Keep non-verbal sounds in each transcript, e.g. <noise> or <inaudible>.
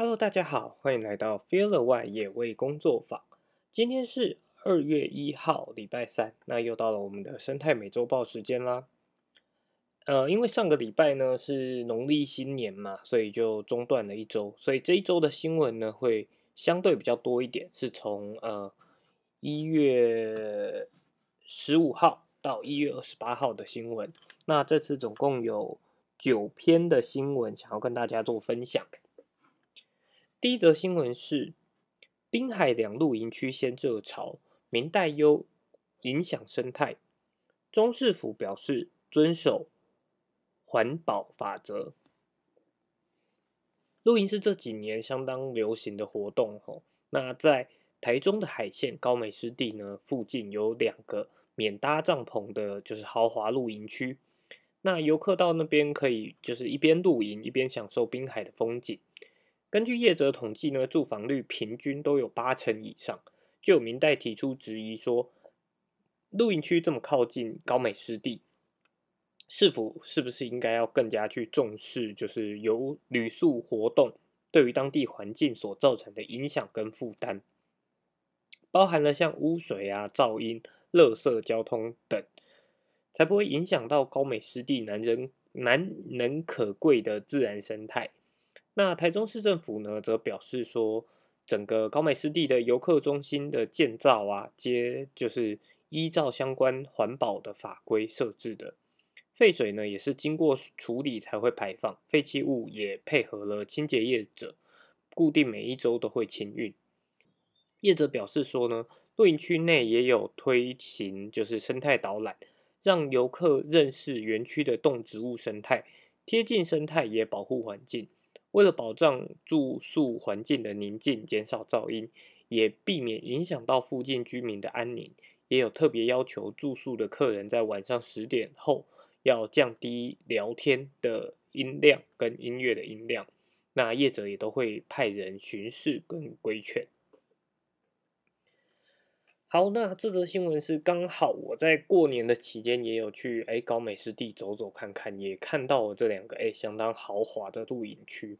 Hello，大家好，欢迎来到 Feel the Y 野味工作坊。今天是二月一号，礼拜三，那又到了我们的生态美洲报时间啦。呃，因为上个礼拜呢是农历新年嘛，所以就中断了一周，所以这一周的新闻呢会相对比较多一点，是从呃一月十五号到一月二十八号的新闻。那这次总共有九篇的新闻，想要跟大家做分享。第一则新闻是滨海两露营区先热潮，明代优影响生态。中市府表示遵守环保法则。露营是这几年相当流行的活动吼。那在台中的海线高美湿地呢，附近有两个免搭帐篷的，就是豪华露营区。那游客到那边可以就是一边露营一边享受滨海的风景。根据业者统计呢，住房率平均都有八成以上。就有明代提出质疑说，露营区这么靠近高美湿地，是否是不是应该要更加去重视，就是由旅宿活动对于当地环境所造成的影响跟负担，包含了像污水啊、噪音、垃圾、交通等，才不会影响到高美湿地难人难能可贵的自然生态。那台中市政府呢，则表示说，整个高美湿地的游客中心的建造啊，皆就是依照相关环保的法规设置的。废水呢，也是经过处理才会排放，废弃物也配合了清洁业者，固定每一周都会清运。业者表示说呢，露营区内也有推行就是生态导览，让游客认识园区的动植物生态，贴近生态也保护环境。为了保障住宿环境的宁静，减少噪音，也避免影响到附近居民的安宁，也有特别要求住宿的客人在晚上十点后要降低聊天的音量跟音乐的音量。那业者也都会派人巡视跟规劝。好，那这则新闻是刚好我在过年的期间也有去哎高美湿地走走看看，也看到了这两个哎相当豪华的露营区。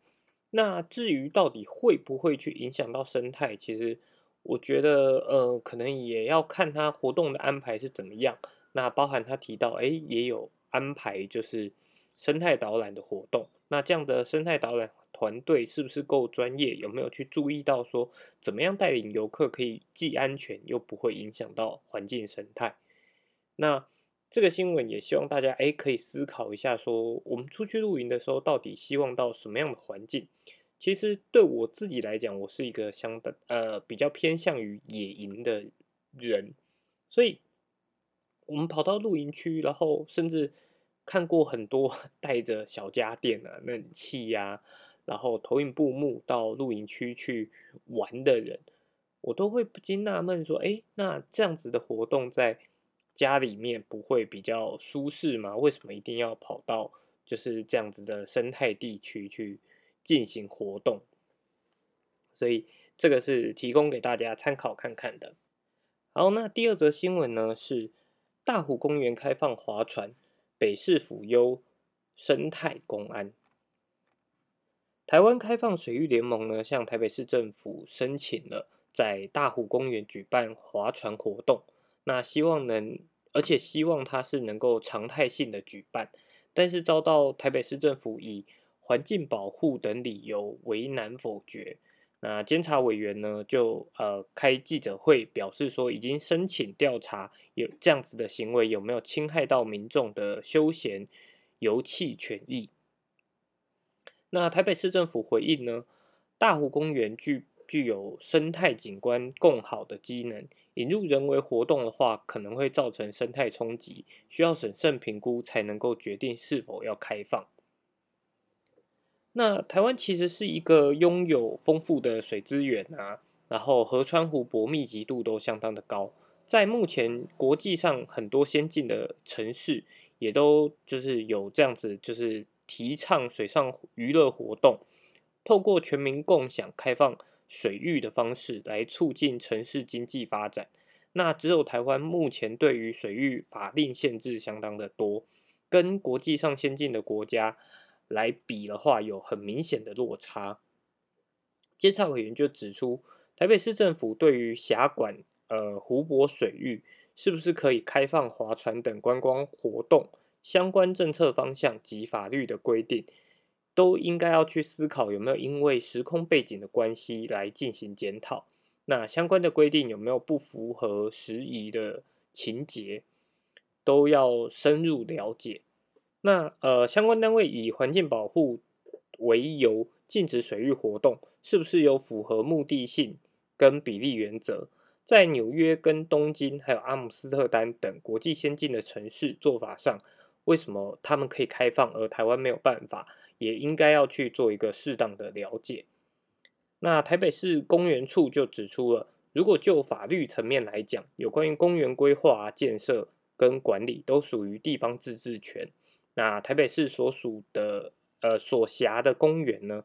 那至于到底会不会去影响到生态，其实我觉得呃可能也要看它活动的安排是怎么样。那包含他提到哎也有安排就是生态导览的活动，那这样的生态导览。团队是不是够专业？有没有去注意到说怎么样带领游客可以既安全又不会影响到环境生态？那这个新闻也希望大家哎可以思考一下，说我们出去露营的时候到底希望到什么样的环境？其实对我自己来讲，我是一个相当呃比较偏向于野营的人，所以我们跑到露营区，然后甚至看过很多 <laughs> 带着小家电啊、冷气呀。然后投影布幕到露营区去玩的人，我都会不禁纳闷说：哎，那这样子的活动在家里面不会比较舒适吗？为什么一定要跑到就是这样子的生态地区去进行活动？所以这个是提供给大家参考看看的。好，那第二则新闻呢是大湖公园开放划船，北市府优生态公安。台湾开放水域联盟呢，向台北市政府申请了在大湖公园举办划船活动，那希望能，而且希望它是能够常态性的举办，但是遭到台北市政府以环境保护等理由为难否决。那监察委员呢，就呃开记者会表示说，已经申请调查有这样子的行为有没有侵害到民众的休闲游憩权益。那台北市政府回应呢？大湖公园具具有生态景观更好的机能，引入人为活动的话，可能会造成生态冲击，需要审慎评估才能够决定是否要开放。那台湾其实是一个拥有丰富的水资源啊，然后河川湖泊密集度都相当的高，在目前国际上很多先进的城市也都就是有这样子就是。提倡水上娱乐活动，透过全民共享、开放水域的方式来促进城市经济发展。那只有台湾目前对于水域法令限制相当的多，跟国际上先进的国家来比的话，有很明显的落差。监察委员就指出，台北市政府对于辖管呃湖泊水域是不是可以开放划船等观光活动，相关政策方向及法律的规定，都应该要去思考有没有因为时空背景的关系来进行检讨。那相关的规定有没有不符合时宜的情节，都要深入了解。那呃，相关单位以环境保护为由禁止水域活动，是不是有符合目的性跟比例原则？在纽约、跟东京，还有阿姆斯特丹等国际先进的城市做法上，为什么他们可以开放，而台湾没有办法？也应该要去做一个适当的了解。那台北市公园处就指出了，如果就法律层面来讲，有关于公园规划、建设跟管理，都属于地方自治权。那台北市所属的呃所辖的公园呢，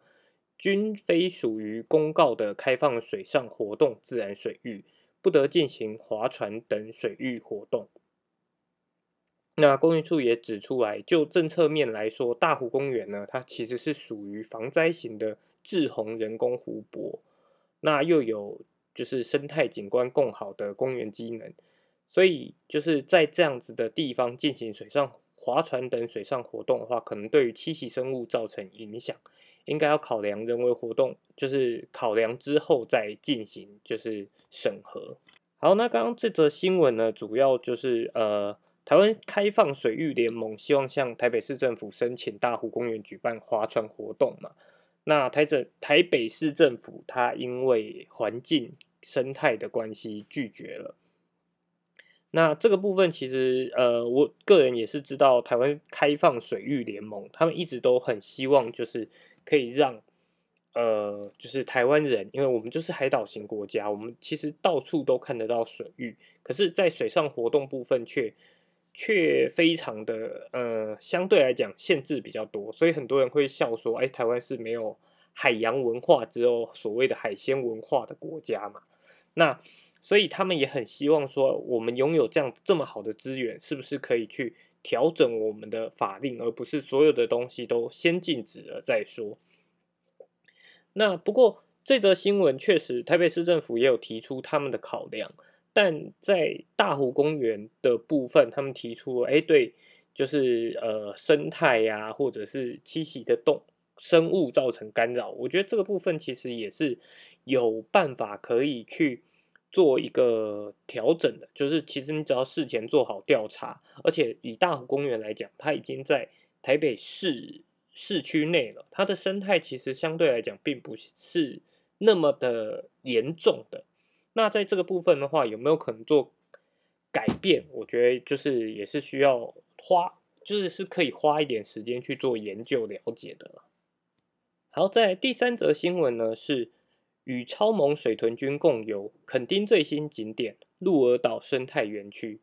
均非属于公告的开放水上活动自然水域，不得进行划船等水域活动。那公园处也指出来，就政策面来说，大湖公园呢，它其实是属于防灾型的滞洪人工湖泊，那又有就是生态景观更好的公园机能，所以就是在这样子的地方进行水上。划船等水上活动的话，可能对于栖息生物造成影响，应该要考量人为活动，就是考量之后再进行，就是审核。好，那刚刚这则新闻呢，主要就是呃，台湾开放水域联盟希望向台北市政府申请大湖公园举办划船活动嘛？那台政台北市政府它因为环境生态的关系拒绝了。那这个部分其实，呃，我个人也是知道，台湾开放水域联盟，他们一直都很希望，就是可以让，呃，就是台湾人，因为我们就是海岛型国家，我们其实到处都看得到水域，可是，在水上活动部分却却非常的，呃，相对来讲限制比较多，所以很多人会笑说，哎，台湾是没有海洋文化，只有所谓的海鲜文化的国家嘛？那。所以他们也很希望说，我们拥有这样这么好的资源，是不是可以去调整我们的法令，而不是所有的东西都先禁止了再说。那不过这则新闻确实，台北市政府也有提出他们的考量，但在大湖公园的部分，他们提出，哎，对，就是呃生态呀，或者是栖息的动生物造成干扰，我觉得这个部分其实也是有办法可以去。做一个调整的，就是其实你只要事前做好调查，而且以大湖公园来讲，它已经在台北市市区内了，它的生态其实相对来讲并不是那么的严重的。那在这个部分的话，有没有可能做改变？我觉得就是也是需要花，就是是可以花一点时间去做研究了解的。好，在第三则新闻呢是。与超萌水豚君共游垦丁最新景点鹿儿岛生态园区，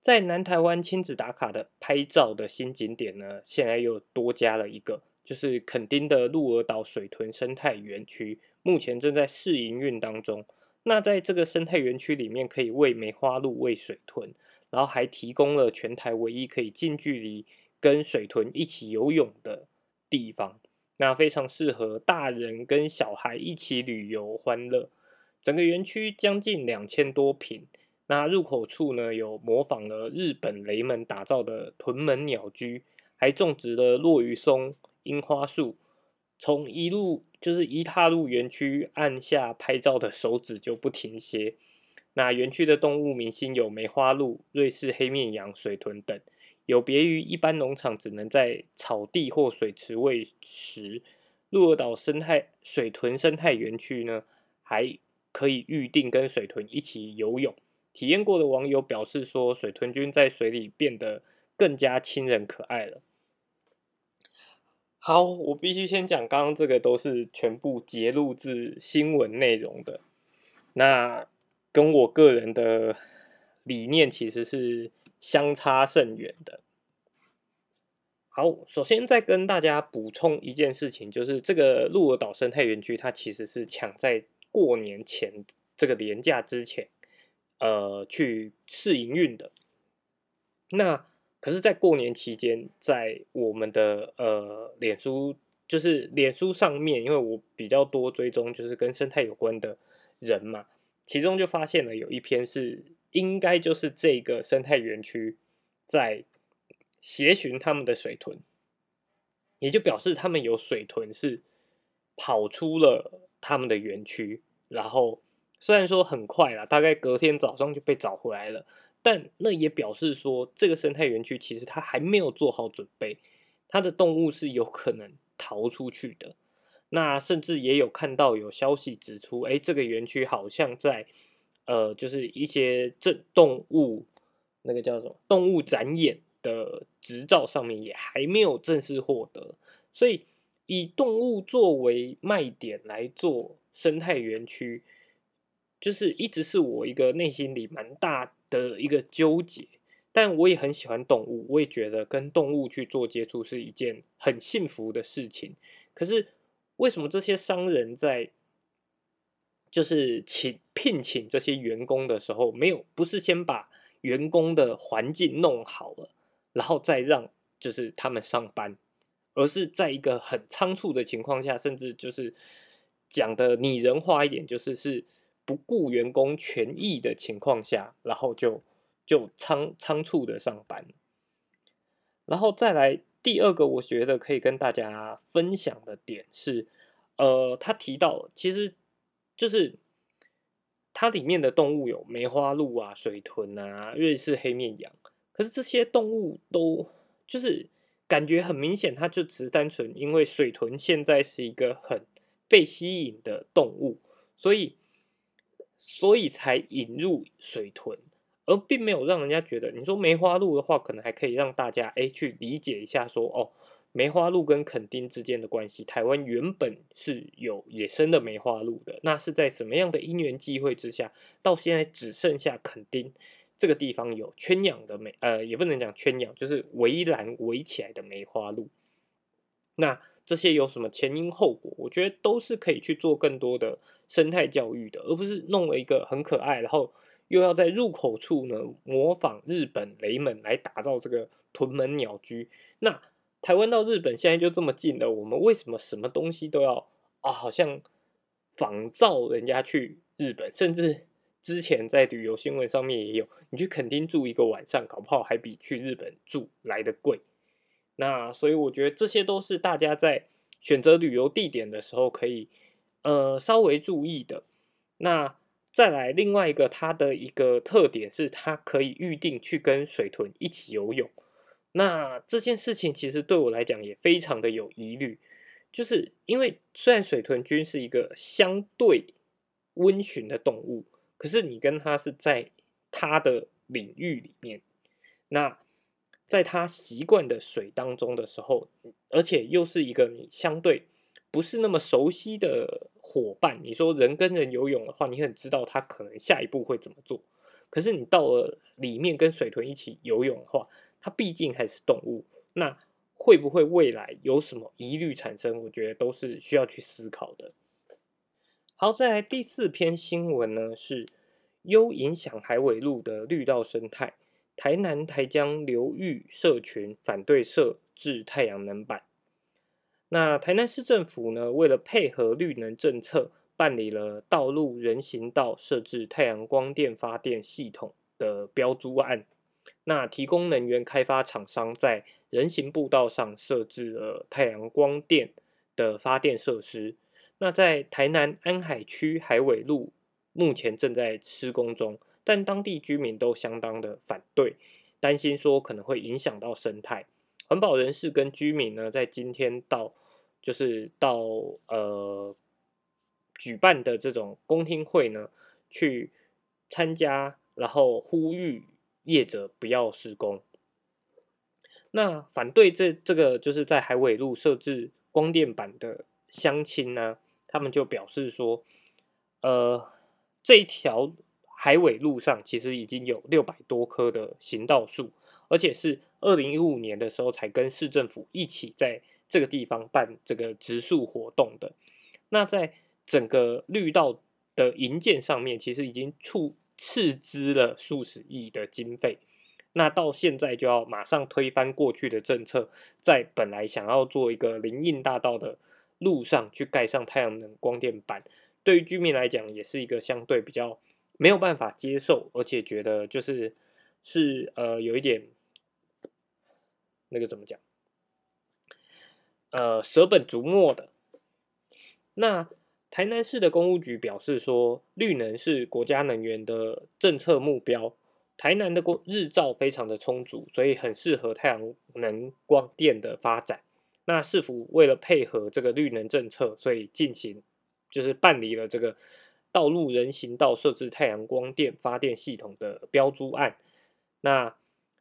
在南台湾亲子打卡的拍照的新景点呢，现在又多加了一个，就是垦丁的鹿儿岛水豚生态园区，目前正在试营运当中。那在这个生态园区里面，可以喂梅花鹿、喂水豚，然后还提供了全台唯一可以近距离跟水豚一起游泳的地方。那非常适合大人跟小孩一起旅游欢乐。整个园区将近两千多平。那入口处呢，有模仿了日本雷门打造的屯门鸟居，还种植了落羽松、樱花树。从一路就是一踏入园区，按下拍照的手指就不停歇。那园区的动物明星有梅花鹿、瑞士黑面羊、水豚等。有别于一般农场只能在草地或水池喂食，鹿儿岛生态水豚生态园区呢，还可以预定跟水豚一起游泳。体验过的网友表示说，水豚君在水里变得更加亲人可爱了。好，我必须先讲，刚刚这个都是全部截录自新闻内容的，那跟我个人的理念其实是。相差甚远的。好，首先再跟大家补充一件事情，就是这个鹿儿岛生态园区，它其实是抢在过年前这个年假之前，呃，去试营运的。那可是，在过年期间，在我们的呃脸书就是脸书上面，因为我比较多追踪就是跟生态有关的人嘛，其中就发现了有一篇是应该就是这个生态园区在协寻他们的水豚，也就表示他们有水豚是跑出了他们的园区，然后虽然说很快啦，大概隔天早上就被找回来了，但那也表示说这个生态园区其实它还没有做好准备，它的动物是有可能。逃出去的，那甚至也有看到有消息指出，哎，这个园区好像在，呃，就是一些这动物那个叫什么动物展演的执照上面也还没有正式获得，所以以动物作为卖点来做生态园区，就是一直是我一个内心里蛮大的一个纠结。但我也很喜欢动物，我也觉得跟动物去做接触是一件很幸福的事情。可是为什么这些商人在就是请聘请这些员工的时候，没有不是先把员工的环境弄好了，然后再让就是他们上班，而是在一个很仓促的情况下，甚至就是讲的拟人化一点，就是是不顾员工权益的情况下，然后就。就仓仓促的上班，然后再来第二个，我觉得可以跟大家分享的点是，呃，他提到其实就是它里面的动物有梅花鹿啊、水豚啊、瑞士黑面羊，可是这些动物都就是感觉很明显，它就只是单纯因为水豚现在是一个很被吸引的动物，所以所以才引入水豚。而并没有让人家觉得，你说梅花鹿的话，可能还可以让大家哎去理解一下，说哦，梅花鹿跟垦丁之间的关系，台湾原本是有野生的梅花鹿的，那是在什么样的因缘际会之下，到现在只剩下垦丁这个地方有圈养的梅，呃，也不能讲圈养，就是围栏围起来的梅花鹿。那这些有什么前因后果？我觉得都是可以去做更多的生态教育的，而不是弄了一个很可爱，然后。又要在入口处呢模仿日本雷门来打造这个屯门鸟居。那台湾到日本现在就这么近了，我们为什么什么东西都要啊？好像仿造人家去日本，甚至之前在旅游新闻上面也有，你去垦丁住一个晚上，搞不好还比去日本住来的贵。那所以我觉得这些都是大家在选择旅游地点的时候可以呃稍微注意的。那。再来另外一个，它的一个特点是，它可以预定去跟水豚一起游泳。那这件事情其实对我来讲也非常的有疑虑，就是因为虽然水豚君是一个相对温驯的动物，可是你跟它是在它的领域里面，那在它习惯的水当中的时候，而且又是一个你相对。不是那么熟悉的伙伴，你说人跟人游泳的话，你很知道他可能下一步会怎么做。可是你到了里面跟水豚一起游泳的话，它毕竟还是动物，那会不会未来有什么疑虑产生？我觉得都是需要去思考的。好，再来第四篇新闻呢，是优影响海尾鹿的绿道生态，台南台江流域社群反对设置太阳能板。那台南市政府呢，为了配合绿能政策，办理了道路人行道设置太阳光电发电系统的标租案。那提供能源开发厂商在人行步道上设置了太阳光电的发电设施。那在台南安海区海尾路目前正在施工中，但当地居民都相当的反对，担心说可能会影响到生态。环保人士跟居民呢，在今天到就是到呃举办的这种公听会呢，去参加，然后呼吁业者不要施工。那反对这这个就是在海尾路设置光电板的乡亲呢，他们就表示说，呃，这一条海尾路上其实已经有六百多棵的行道树，而且是。二零一五年的时候，才跟市政府一起在这个地方办这个植树活动的。那在整个绿道的营建上面，其实已经出斥资了数十亿的经费。那到现在就要马上推翻过去的政策，在本来想要做一个林荫大道的路上去盖上太阳能光电板，对于居民来讲也是一个相对比较没有办法接受，而且觉得就是是呃有一点那个怎么讲，呃舍本逐末的。那台南市的公务局表示说，绿能是国家能源的政策目标。台南的光日照非常的充足，所以很适合太阳能光电的发展。那市府为了配合这个绿能政策，所以进行就是办理了这个道路人行道设置太阳光电发电系统的标租案。那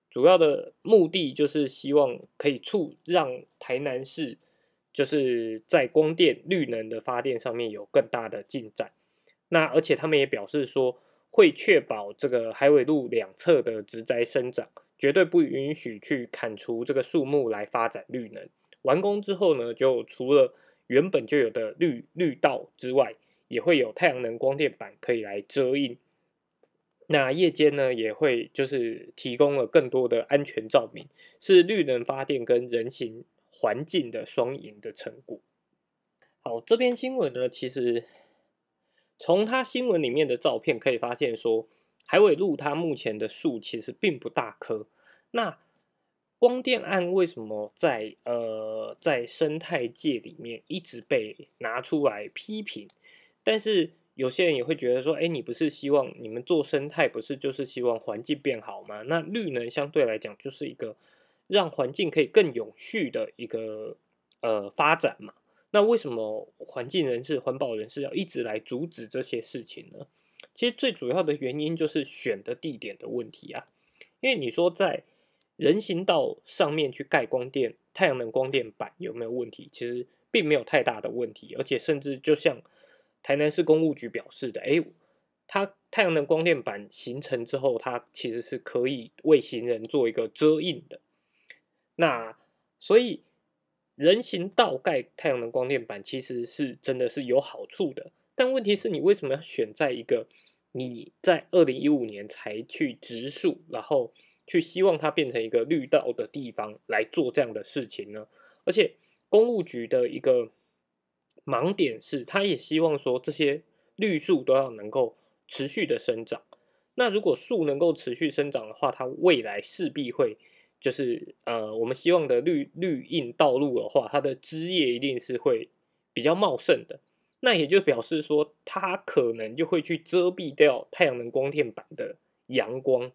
主要的目的就是希望可以促让台南市就是在光电绿能的发电上面有更大的进展。那而且他们也表示说。会确保这个海尾路两侧的植栽生长，绝对不允许去砍除这个树木来发展绿能。完工之后呢，就除了原本就有的绿绿道之外，也会有太阳能光电板可以来遮阴。那夜间呢，也会就是提供了更多的安全照明，是绿能发电跟人行环境的双赢的成果。好，这篇新闻呢，其实。从它新闻里面的照片可以发现，说海尾路它目前的树其实并不大棵。那光电案为什么在呃在生态界里面一直被拿出来批评？但是有些人也会觉得说，哎，你不是希望你们做生态，不是就是希望环境变好吗？那绿能相对来讲就是一个让环境可以更永续的一个呃发展嘛。那为什么环境人士、环保人士要一直来阻止这些事情呢？其实最主要的原因就是选的地点的问题啊。因为你说在人行道上面去盖光电、太阳能光电板有没有问题？其实并没有太大的问题，而且甚至就像台南市公务局表示的，诶，它太阳能光电板形成之后，它其实是可以为行人做一个遮荫的。那所以。人行道盖太阳能光电板其实是真的是有好处的，但问题是你为什么要选在一个你在二零一五年才去植树，然后去希望它变成一个绿道的地方来做这样的事情呢？而且公务局的一个盲点是，他也希望说这些绿树都要能够持续的生长。那如果树能够持续生长的话，它未来势必会。就是呃，我们希望的绿绿荫道路的话，它的枝叶一定是会比较茂盛的。那也就表示说，它可能就会去遮蔽掉太阳能光电板的阳光。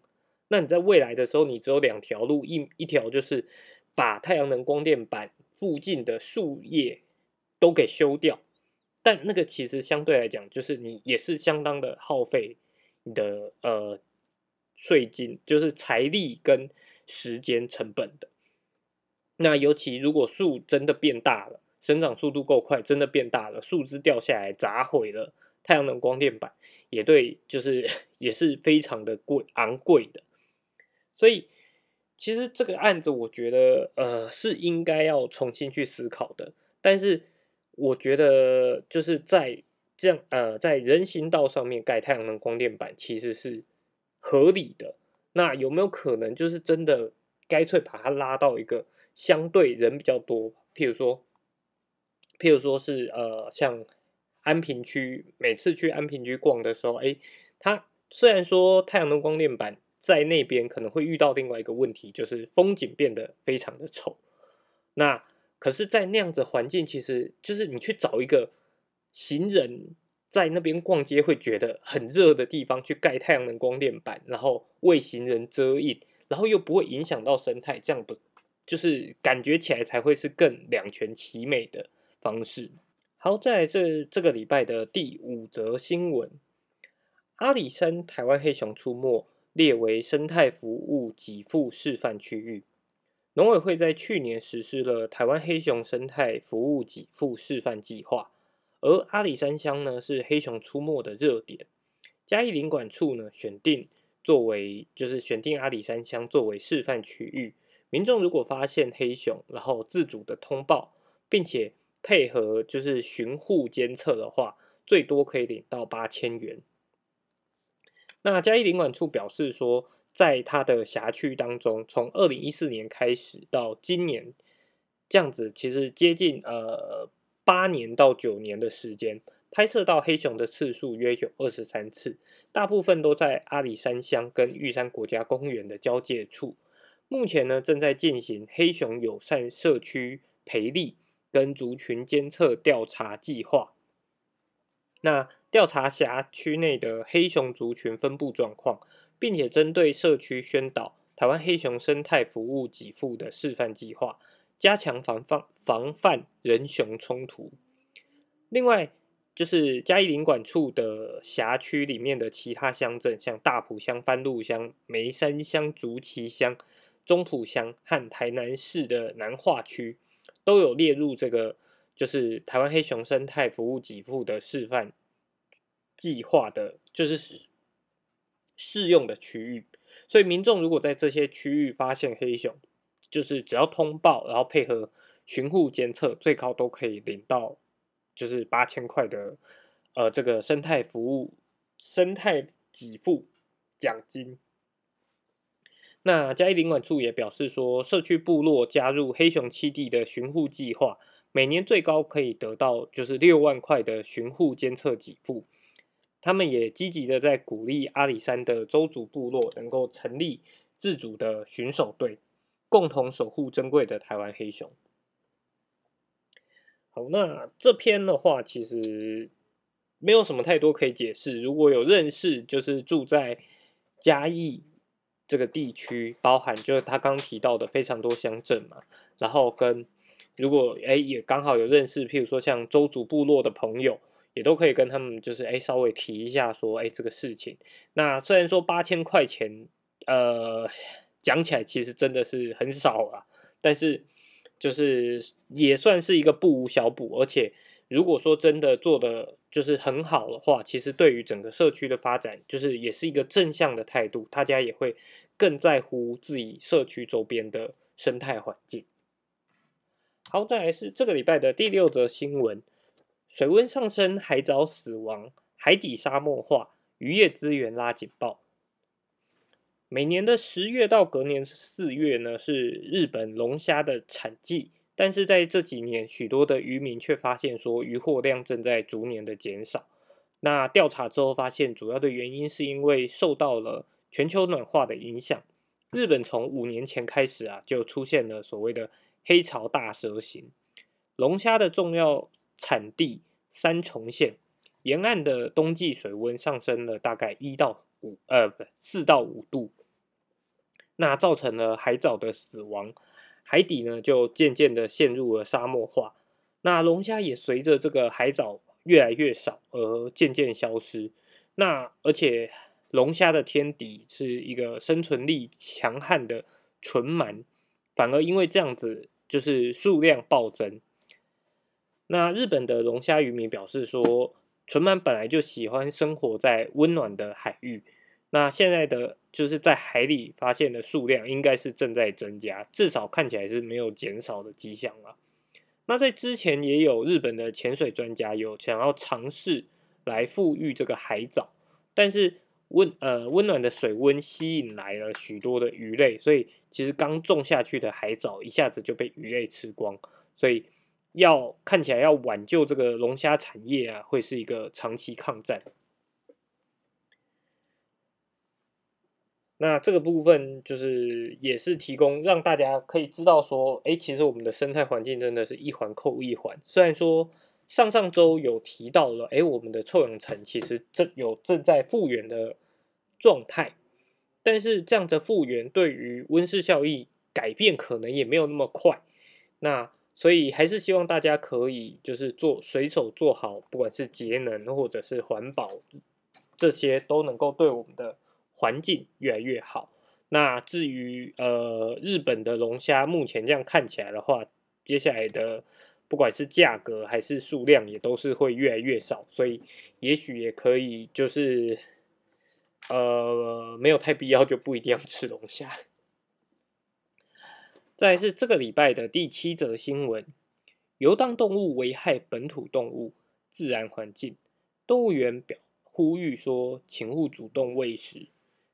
那你在未来的时候，你只有两条路，一一条就是把太阳能光电板附近的树叶都给修掉，但那个其实相对来讲，就是你也是相当的耗费你的呃税金，就是财力跟。时间成本的，那尤其如果树真的变大了，生长速度够快，真的变大了，树枝掉下来砸毁了太阳能光电板，也对，就是也是非常的贵昂贵的。所以其实这个案子，我觉得呃是应该要重新去思考的。但是我觉得就是在这样呃在人行道上面盖太阳能光电板，其实是合理的。那有没有可能就是真的干脆把它拉到一个相对人比较多，譬如说，譬如说是呃像安平区，每次去安平区逛的时候，哎，它虽然说太阳能光电板在那边可能会遇到另外一个问题，就是风景变得非常的丑。那可是，在那样子环境，其实就是你去找一个行人。在那边逛街会觉得很热的地方，去盖太阳能光电板，然后为行人遮阴，然后又不会影响到生态，这样不就是感觉起来才会是更两全其美的方式。好，在这这个礼拜的第五则新闻，阿里山台湾黑熊出没列为生态服务给付示范区域。农委会在去年实施了台湾黑熊生态服务给付示范计划。而阿里山乡呢是黑熊出没的热点，嘉义林管处呢选定作为就是选定阿里山乡作为示范区域，民众如果发现黑熊，然后自主的通报，并且配合就是巡护监测的话，最多可以领到八千元。那嘉义领管处表示说，在它的辖区当中，从二零一四年开始到今年，这样子其实接近呃八年到九年的时间，拍摄到黑熊的次数约有二十三次，大部分都在阿里山乡跟玉山国家公园的交界处。目前呢，正在进行黑熊友善社区培力跟族群监测调查计划。那调查辖区内的黑熊族群分布状况，并且针对社区宣导台湾黑熊生态服务给付的示范计划，加强防范防范人熊冲突。另外，就是嘉义领管处的辖区里面的其他乡镇，像大埔乡、番路乡、梅山乡、竹崎乡。中埔乡和台南市的南化区都有列入这个，就是台湾黑熊生态服务给付的示范计划的，就是适用的区域。所以民众如果在这些区域发现黑熊，就是只要通报，然后配合巡护监测，最高都可以领到就是八千块的呃这个生态服务生态给付奖金。那嘉义领管处也表示说，社区部落加入黑熊栖地的巡护计划，每年最高可以得到就是六万块的巡护监测给付。他们也积极的在鼓励阿里山的周族部落能够成立自主的巡守队，共同守护珍贵的台湾黑熊。好，那这篇的话其实没有什么太多可以解释。如果有认识，就是住在嘉义。这个地区包含就是他刚提到的非常多乡镇嘛，然后跟如果哎也刚好有认识，譬如说像周族部落的朋友，也都可以跟他们就是哎稍微提一下说哎这个事情。那虽然说八千块钱，呃讲起来其实真的是很少啊，但是就是也算是一个不无小补，而且如果说真的做的就是很好的话，其实对于整个社区的发展，就是也是一个正向的态度，大家也会更在乎自己社区周边的生态环境。好，再来是这个礼拜的第六则新闻：水温上升，海藻死亡，海底沙漠化，渔业资源拉警报。每年的十月到隔年四月呢，是日本龙虾的产季。但是在这几年，许多的渔民却发现说，渔获量正在逐年的减少。那调查之后发现，主要的原因是因为受到了全球暖化的影响。日本从五年前开始啊，就出现了所谓的黑潮大蛇形龙虾的重要产地三重县沿岸的冬季水温上升了大概一到五呃不四到五度，那造成了海藻的死亡。海底呢，就渐渐的陷入了沙漠化，那龙虾也随着这个海藻越来越少而渐渐消失。那而且龙虾的天敌是一个生存力强悍的纯鳗，反而因为这样子，就是数量暴增。那日本的龙虾渔民表示说，纯满本来就喜欢生活在温暖的海域。那现在的就是在海里发现的数量应该是正在增加，至少看起来是没有减少的迹象了。那在之前也有日本的潜水专家有想要尝试来复育这个海藻，但是温呃温暖的水温吸引来了许多的鱼类，所以其实刚种下去的海藻一下子就被鱼类吃光，所以要看起来要挽救这个龙虾产业啊，会是一个长期抗战。那这个部分就是也是提供让大家可以知道说，哎，其实我们的生态环境真的是一环扣一环。虽然说上上周有提到了，哎，我们的臭氧层其实正有正在复原的状态，但是这样的复原对于温室效应改变可能也没有那么快。那所以还是希望大家可以就是做随手做好，不管是节能或者是环保，这些都能够对我们的。环境越来越好。那至于呃日本的龙虾，目前这样看起来的话，接下来的不管是价格还是数量，也都是会越来越少。所以也许也可以就是呃没有太必要，就不一定要吃龙虾。再是这个礼拜的第七则新闻：游荡动物危害本土动物自然环境，动物园表呼吁说，请勿主动喂食。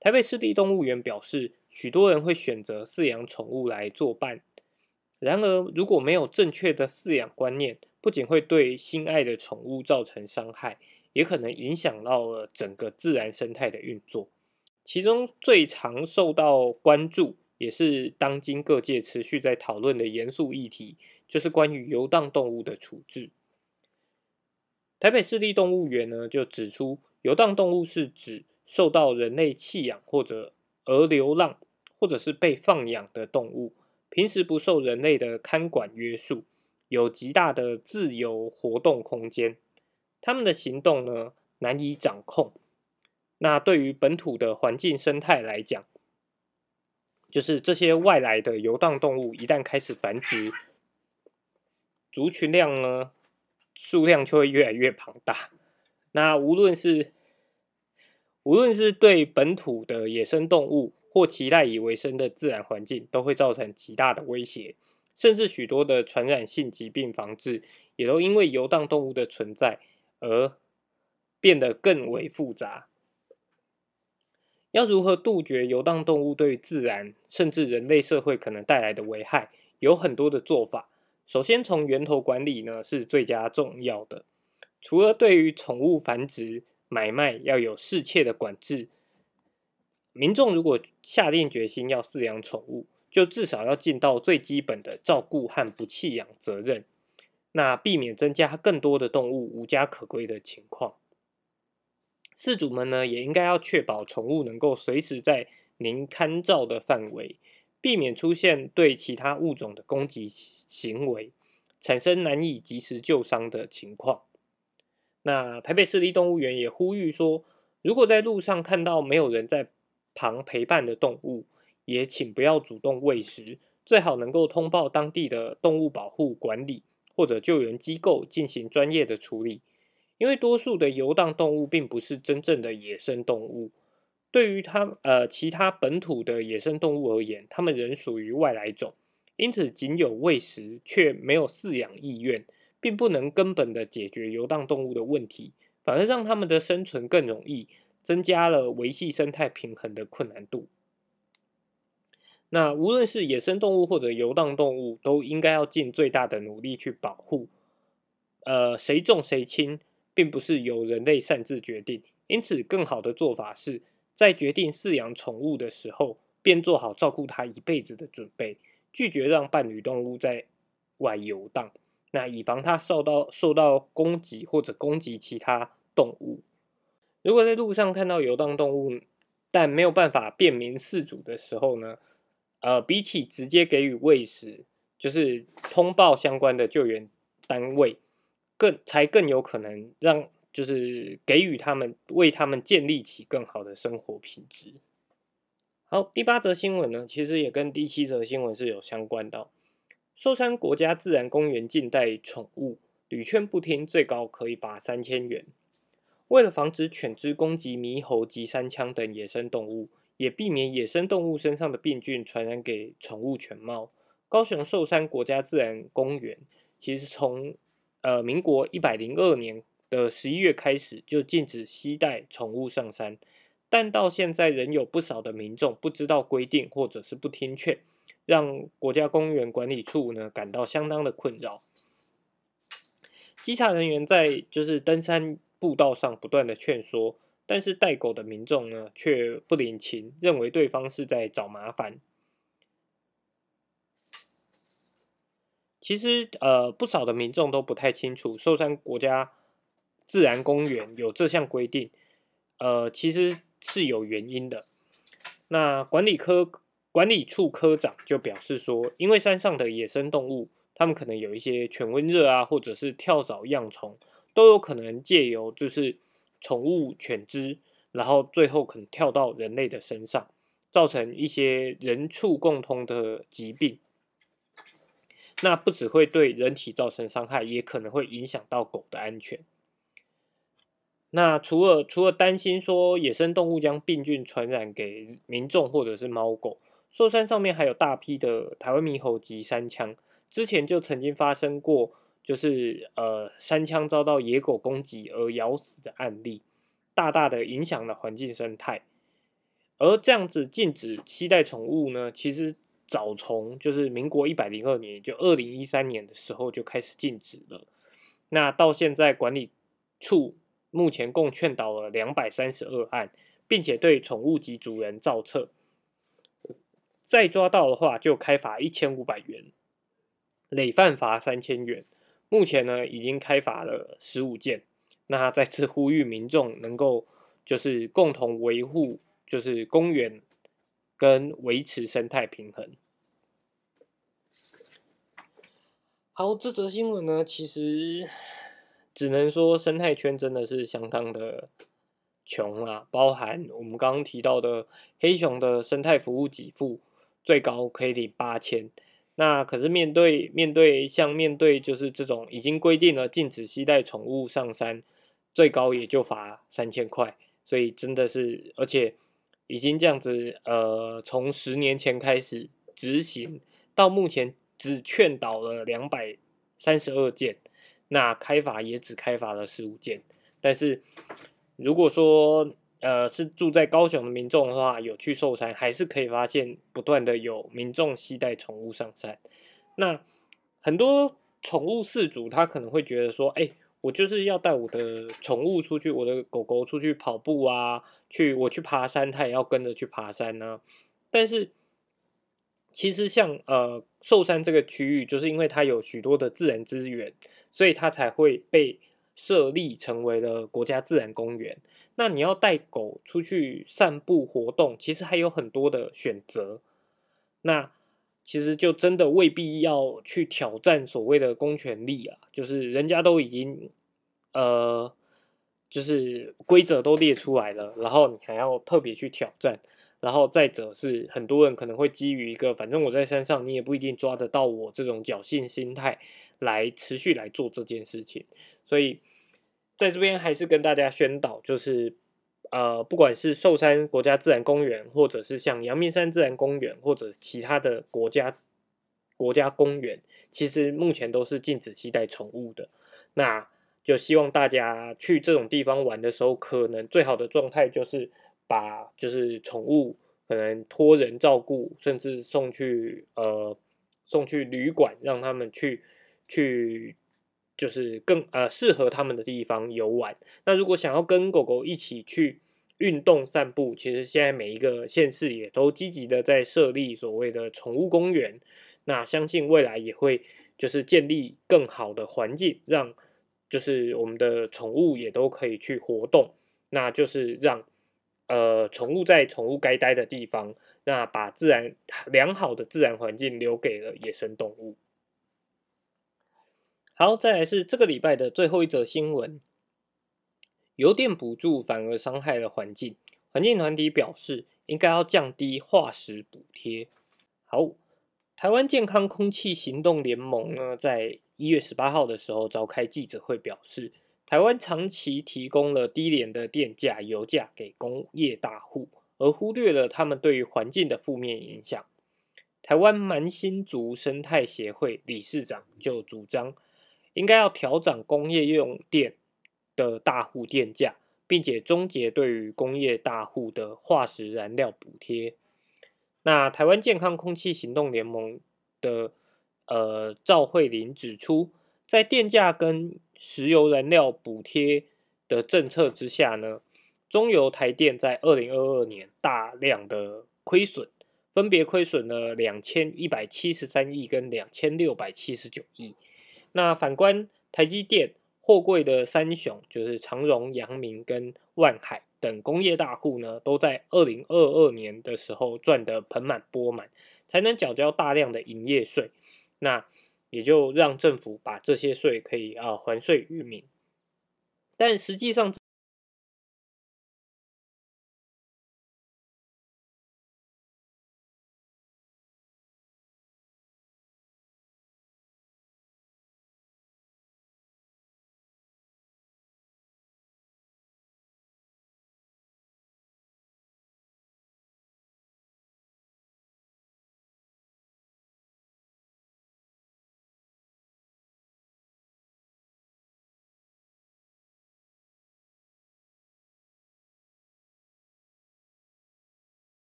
台北市立动物园表示，许多人会选择饲养宠物来作伴。然而，如果没有正确的饲养观念，不仅会对心爱的宠物造成伤害，也可能影响到了整个自然生态的运作。其中最常受到关注，也是当今各界持续在讨论的严肃议题，就是关于游荡动物的处置。台北市立动物园呢，就指出，游荡动物是指受到人类弃养或者而流浪，或者是被放养的动物，平时不受人类的看管约束，有极大的自由活动空间。他们的行动呢难以掌控。那对于本土的环境生态来讲，就是这些外来的游荡动物一旦开始繁殖，族群量呢？数量就会越来越庞大。那无论是无论是对本土的野生动物或其赖以为生的自然环境，都会造成极大的威胁。甚至许多的传染性疾病防治，也都因为游荡动物的存在而变得更为复杂。要如何杜绝游荡动物对自然甚至人类社会可能带来的危害，有很多的做法。首先，从源头管理呢是最佳重要的。除了对于宠物繁殖、买卖要有适切的管制，民众如果下定决心要饲养宠物，就至少要尽到最基本的照顾和不弃养责任，那避免增加更多的动物无家可归的情况。饲主们呢也应该要确保宠物能够随时在您看照的范围。避免出现对其他物种的攻击行为，产生难以及时救伤的情况。那台北市立动物园也呼吁说，如果在路上看到没有人在旁陪伴的动物，也请不要主动喂食，最好能够通报当地的动物保护管理或者救援机构进行专业的处理，因为多数的游荡动物并不是真正的野生动物。对于它呃其他本土的野生动物而言，它们仍属于外来种，因此仅有喂食却没有饲养意愿，并不能根本的解决游荡动物的问题，反而让它们的生存更容易，增加了维系生态平衡的困难度。那无论是野生动物或者游荡动物，都应该要尽最大的努力去保护。呃，谁重谁轻，并不是由人类擅自决定，因此更好的做法是。在决定饲养宠物的时候，便做好照顾它一辈子的准备，拒绝让伴侣动物在外游荡，那以防它受到受到攻击或者攻击其他动物。如果在路上看到游荡动物，但没有办法辨明饲主的时候呢？呃，比起直接给予喂食，就是通报相关的救援单位，更才更有可能让。就是给予他们，为他们建立起更好的生活品质。好，第八则新闻呢，其实也跟第七则新闻是有相关的。寿山国家自然公园禁带宠物，屡劝不听，最高可以罚三千元。为了防止犬只攻击猕猴及山羌等野生动物，也避免野生动物身上的病菌传染给宠物犬猫，高雄寿山国家自然公园其实从呃民国一百零二年。的十一月开始就禁止携带宠物上山，但到现在仍有不少的民众不知道规定或者是不听劝，让国家公园管理处呢感到相当的困扰。稽查人员在就是登山步道上不断的劝说，但是带狗的民众呢却不领情，认为对方是在找麻烦。其实呃不少的民众都不太清楚寿山国家。自然公园有这项规定，呃，其实是有原因的。那管理科管理处科长就表示说，因为山上的野生动物，它们可能有一些犬瘟热啊，或者是跳蚤恙虫，都有可能借由就是宠物犬只，然后最后可能跳到人类的身上，造成一些人畜共通的疾病。那不只会对人体造成伤害，也可能会影响到狗的安全。那除了除了担心说野生动物将病菌传染给民众或者是猫狗，寿山上面还有大批的台湾猕猴及山羌，之前就曾经发生过，就是呃山羌遭到野狗攻击而咬死的案例，大大的影响了环境生态。而这样子禁止携带宠物呢，其实早从就是民国一百零二年，就二零一三年的时候就开始禁止了。那到现在管理处目前共劝导了两百三十二案，并且对宠物及主人造册，再抓到的话就开罚一千五百元，累犯罚三千元。目前呢已经开罚了十五件。那再次呼吁民众能够就是共同维护就是公园跟维持生态平衡。好，这则新闻呢，其实只能说生态圈真的是相当的穷啊，包含我们刚刚提到的黑熊的生态服务给付最高可以领八千，那可是面对面对像面对就是这种已经规定了禁止携带宠物上山，最高也就罚三千块，所以真的是而且已经这样子呃，从十年前开始执行到目前。只劝导了两百三十二件，那开罚也只开罚了十五件。但是如果说呃是住在高雄的民众的话，有去受山，还是可以发现不断的有民众携带宠物上山。那很多宠物饲主他可能会觉得说，哎，我就是要带我的宠物出去，我的狗狗出去跑步啊，去我去爬山，它也要跟着去爬山呢。但是其实像呃寿山这个区域，就是因为它有许多的自然资源，所以它才会被设立成为了国家自然公园。那你要带狗出去散步活动，其实还有很多的选择。那其实就真的未必要去挑战所谓的公权力啊，就是人家都已经呃，就是规则都列出来了，然后你还要特别去挑战。然后再者是很多人可能会基于一个反正我在山上你也不一定抓得到我这种侥幸心态来持续来做这件事情，所以在这边还是跟大家宣导，就是呃不管是寿山国家自然公园，或者是像阳明山自然公园，或者其他的国家国家公园，其实目前都是禁止携带宠物的。那就希望大家去这种地方玩的时候，可能最好的状态就是。把就是宠物可能托人照顾，甚至送去呃送去旅馆，让他们去去就是更呃适合他们的地方游玩。那如果想要跟狗狗一起去运动散步，其实现在每一个县市也都积极的在设立所谓的宠物公园。那相信未来也会就是建立更好的环境，让就是我们的宠物也都可以去活动。那就是让。呃，宠物在宠物该待的地方，那把自然良好的自然环境留给了野生动物。好，再来是这个礼拜的最后一则新闻：油电补助反而伤害了环境。环境团体表示，应该要降低化石补贴。好，台湾健康空气行动联盟呢，在一月十八号的时候召开记者会，表示。台湾长期提供了低廉的电价、油价给工业大户，而忽略了他们对于环境的负面影响。台湾蛮星族生态协会理事长就主张，应该要调整工业用电的大户电价，并且终结对于工业大户的化石燃料补贴。那台湾健康空气行动联盟的呃赵慧玲指出，在电价跟石油燃料补贴的政策之下呢，中油台电在二零二二年大量的亏损，分别亏损了两千一百七十三亿跟两千六百七十九亿。那反观台积电，货柜的三雄就是长荣、阳明跟万海等工业大户呢，都在二零二二年的时候赚得盆满钵满，才能缴交大量的营业税。那也就让政府把这些税可以啊还税于民，但实际上